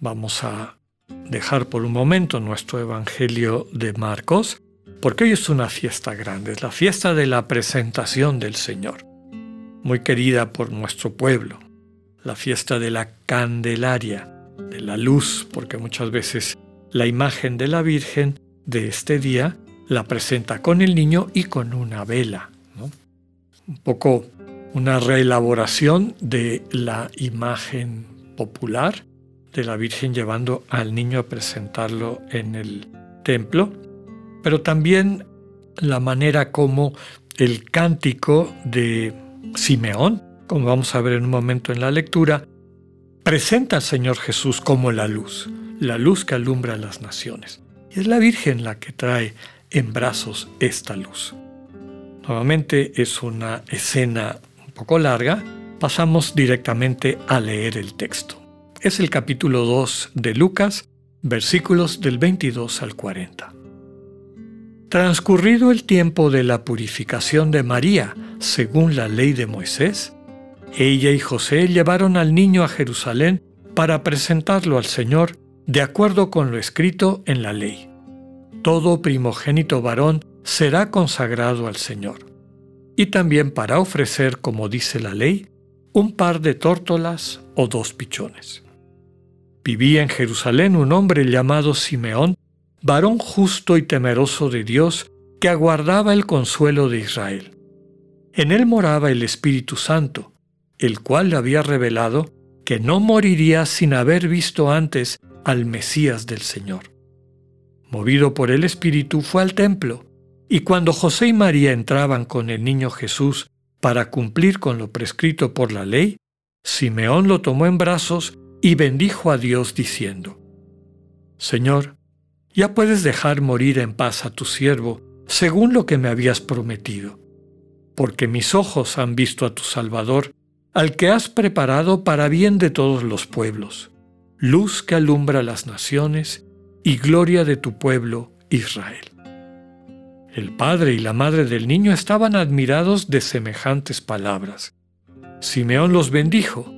vamos a dejar por un momento nuestro Evangelio de Marcos, porque hoy es una fiesta grande, es la fiesta de la presentación del Señor, muy querida por nuestro pueblo, la fiesta de la Candelaria, de la luz, porque muchas veces la imagen de la Virgen de este día la presenta con el niño y con una vela. Un poco una reelaboración de la imagen popular de la Virgen llevando al niño a presentarlo en el templo, pero también la manera como el cántico de Simeón, como vamos a ver en un momento en la lectura, presenta al Señor Jesús como la luz, la luz que alumbra a las naciones. Y es la Virgen la que trae en brazos esta luz. Nuevamente es una escena un poco larga, pasamos directamente a leer el texto. Es el capítulo 2 de Lucas, versículos del 22 al 40. Transcurrido el tiempo de la purificación de María, según la ley de Moisés, ella y José llevaron al niño a Jerusalén para presentarlo al Señor de acuerdo con lo escrito en la ley todo primogénito varón será consagrado al Señor. Y también para ofrecer, como dice la ley, un par de tórtolas o dos pichones. Vivía en Jerusalén un hombre llamado Simeón, varón justo y temeroso de Dios, que aguardaba el consuelo de Israel. En él moraba el Espíritu Santo, el cual le había revelado que no moriría sin haber visto antes al Mesías del Señor movido por el Espíritu, fue al templo, y cuando José y María entraban con el niño Jesús para cumplir con lo prescrito por la ley, Simeón lo tomó en brazos y bendijo a Dios diciendo, Señor, ya puedes dejar morir en paz a tu siervo, según lo que me habías prometido, porque mis ojos han visto a tu Salvador, al que has preparado para bien de todos los pueblos, luz que alumbra las naciones y gloria de tu pueblo Israel. El padre y la madre del niño estaban admirados de semejantes palabras. Simeón los bendijo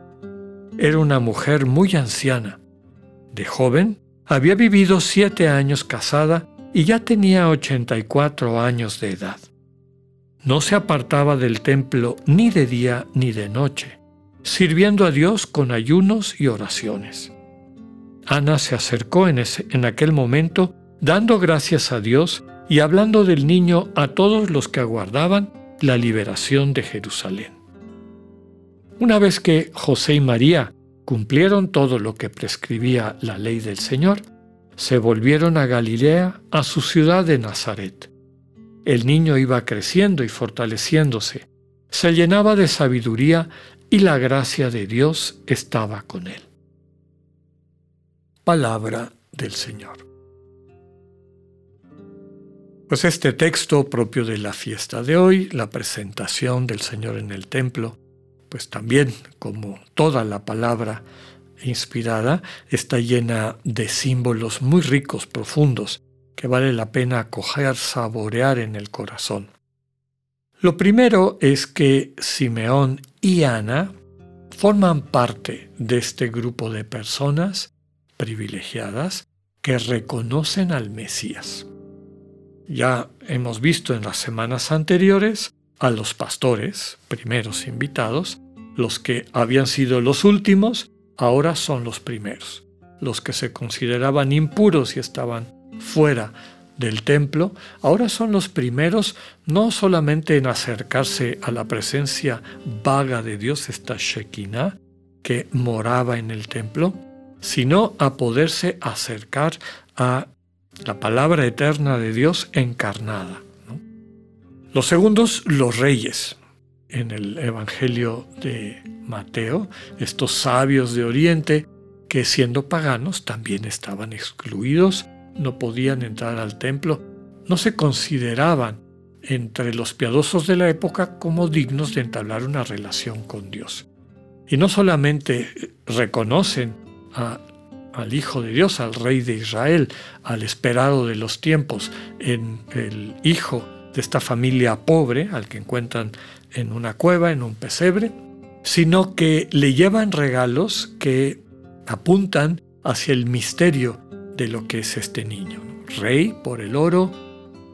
Era una mujer muy anciana. De joven, había vivido siete años casada y ya tenía 84 años de edad. No se apartaba del templo ni de día ni de noche, sirviendo a Dios con ayunos y oraciones. Ana se acercó en, en aquel momento, dando gracias a Dios y hablando del niño a todos los que aguardaban la liberación de Jerusalén. Una vez que José y María cumplieron todo lo que prescribía la ley del Señor, se volvieron a Galilea, a su ciudad de Nazaret. El niño iba creciendo y fortaleciéndose, se llenaba de sabiduría y la gracia de Dios estaba con él palabra del Señor. Pues este texto propio de la fiesta de hoy, la presentación del Señor en el templo, pues también como toda la palabra inspirada, está llena de símbolos muy ricos, profundos, que vale la pena coger, saborear en el corazón. Lo primero es que Simeón y Ana forman parte de este grupo de personas privilegiadas que reconocen al Mesías. Ya hemos visto en las semanas anteriores a los pastores, primeros invitados, los que habían sido los últimos, ahora son los primeros. los que se consideraban impuros y estaban fuera del templo, ahora son los primeros no solamente en acercarse a la presencia vaga de Dios, esta Shekinah, que moraba en el templo, sino a poderse acercar a la palabra eterna de Dios encarnada. Los segundos, los reyes. En el Evangelio de Mateo, estos sabios de Oriente, que siendo paganos también estaban excluidos, no podían entrar al templo, no se consideraban entre los piadosos de la época como dignos de entablar una relación con Dios. Y no solamente reconocen al Hijo de Dios, al Rey de Israel, al esperado de los tiempos, en el Hijo de esta familia pobre, al que encuentran en una cueva, en un pesebre, sino que le llevan regalos que apuntan hacia el misterio de lo que es este niño. Rey por el oro,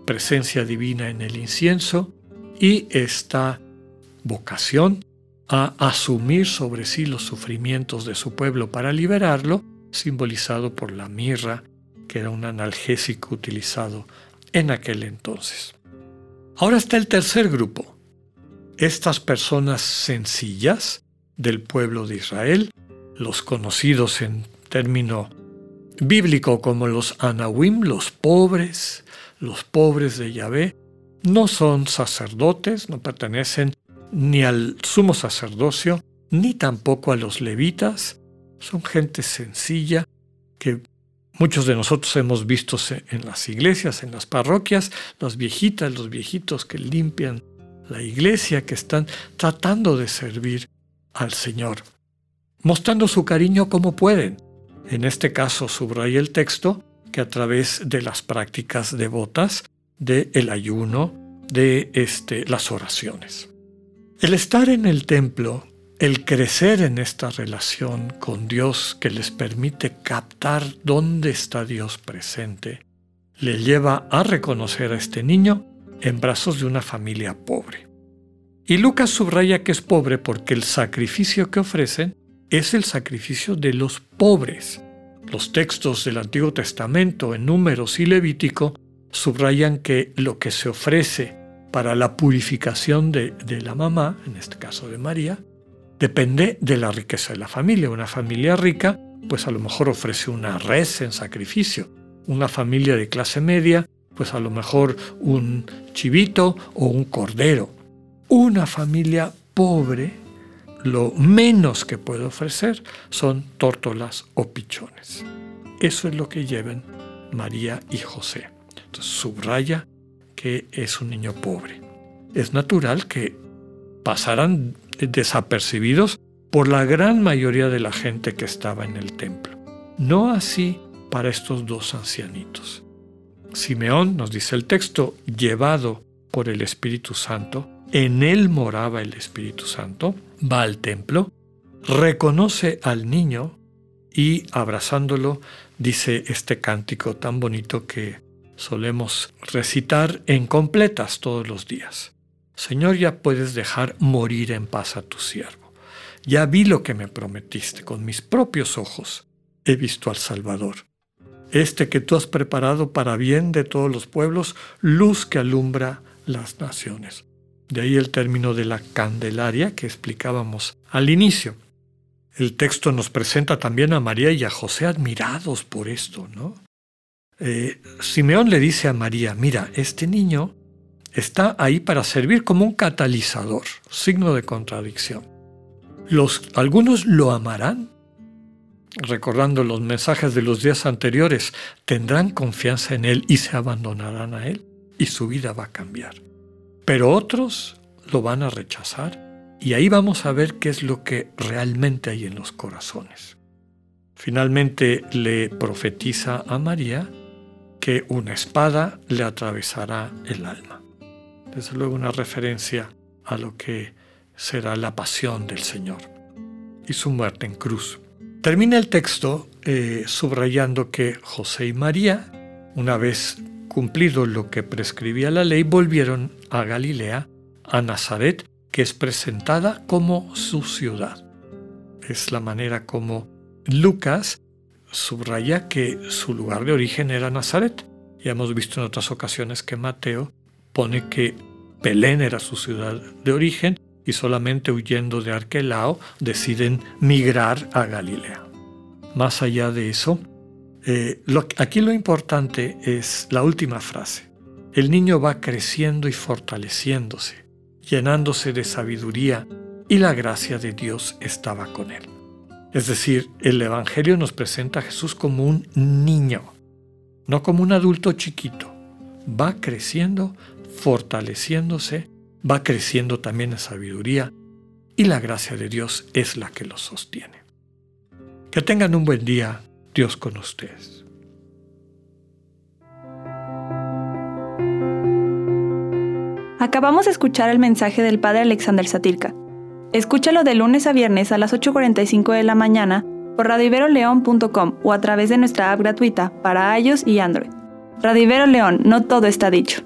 presencia divina en el incienso y esta vocación a asumir sobre sí los sufrimientos de su pueblo para liberarlo, simbolizado por la mirra, que era un analgésico utilizado en aquel entonces. Ahora está el tercer grupo, estas personas sencillas del pueblo de Israel, los conocidos en término bíblico como los Anawim, los pobres, los pobres de Yahvé, no son sacerdotes, no pertenecen ni al sumo sacerdocio, ni tampoco a los levitas, son gente sencilla que muchos de nosotros hemos visto en las iglesias, en las parroquias, las viejitas, los viejitos que limpian la iglesia, que están tratando de servir al Señor, mostrando su cariño como pueden, en este caso subraya el texto que a través de las prácticas devotas, del el ayuno, de este, las oraciones. El estar en el templo, el crecer en esta relación con Dios que les permite captar dónde está Dios presente, le lleva a reconocer a este niño en brazos de una familia pobre. Y Lucas subraya que es pobre porque el sacrificio que ofrecen es el sacrificio de los pobres. Los textos del Antiguo Testamento en Números y Levítico subrayan que lo que se ofrece para la purificación de, la mamá, en este caso de María, depende de la riqueza de la familia. Una familia rica, pues a lo mejor ofrece una res en sacrificio. Una familia de clase media, pues a lo mejor un chivito o un cordero. Una familia pobre lo menos que puede ofrecer son tórtolas o pichones. Eso es lo que llevan María y José. Entonces subraya que es un niño pobre. Es natural que pasaran desapercibidos por la gran mayoría de la gente que estaba en el templo. No así para estos dos ancianitos. Simeón, nos dice el texto, llevado por el Espíritu Santo, en él moraba el Espíritu Santo, va al templo, reconoce al niño y abrazándolo dice este cántico tan bonito que solemos recitar en completas todos los días. Señor, ya puedes dejar morir en paz a tu siervo. Ya vi lo que me prometiste, con mis propios ojos he visto al Salvador. Este que tú has preparado para bien de todos los pueblos, luz que alumbra las naciones. De ahí el término de la Candelaria que explicábamos al inicio. El texto nos presenta también a María y a José admirados por esto, ¿no? Eh, Simeón le dice a María, mira, este niño está ahí para servir como un catalizador, signo de contradicción. Algunos lo amarán, recordando los mensajes de los días anteriores, tendrán confianza en Él y se abandonarán a Él y su vida va a cambiar pero otros lo van a rechazar y ahí vamos a ver qué es lo que realmente hay en los corazones. Finalmente le profetiza a María que una espada le atravesará el alma. Desde luego una referencia a lo que será la pasión del Señor y su muerte en cruz. Termina el texto eh, subrayando que José y María, una vez cumplido lo que prescribía la ley, volvieron a Galilea, a Nazaret, que es presentada como su ciudad. Es la manera como Lucas subraya que su lugar de origen era Nazaret. Ya hemos visto en otras ocasiones que Mateo pone que Belén era su ciudad de origen y solamente huyendo de Arquelao deciden migrar a Galilea. Más allá de eso, eh, aquí lo importante es la última frase. El niño va creciendo y fortaleciéndose, llenándose de sabiduría y la gracia de Dios estaba con él. Es decir, el Evangelio nos presenta a Jesús como un niño, no como un adulto chiquito. Va creciendo, fortaleciéndose, va creciendo también en sabiduría y la gracia de Dios es la que lo sostiene. Que tengan un buen día, Dios con ustedes. Acabamos de escuchar el mensaje del Padre Alexander Satirka. Escúchalo de lunes a viernes a las 8.45 de la mañana por radiveroleón.com o a través de nuestra app gratuita para iOS y Android. Radivero León, no todo está dicho.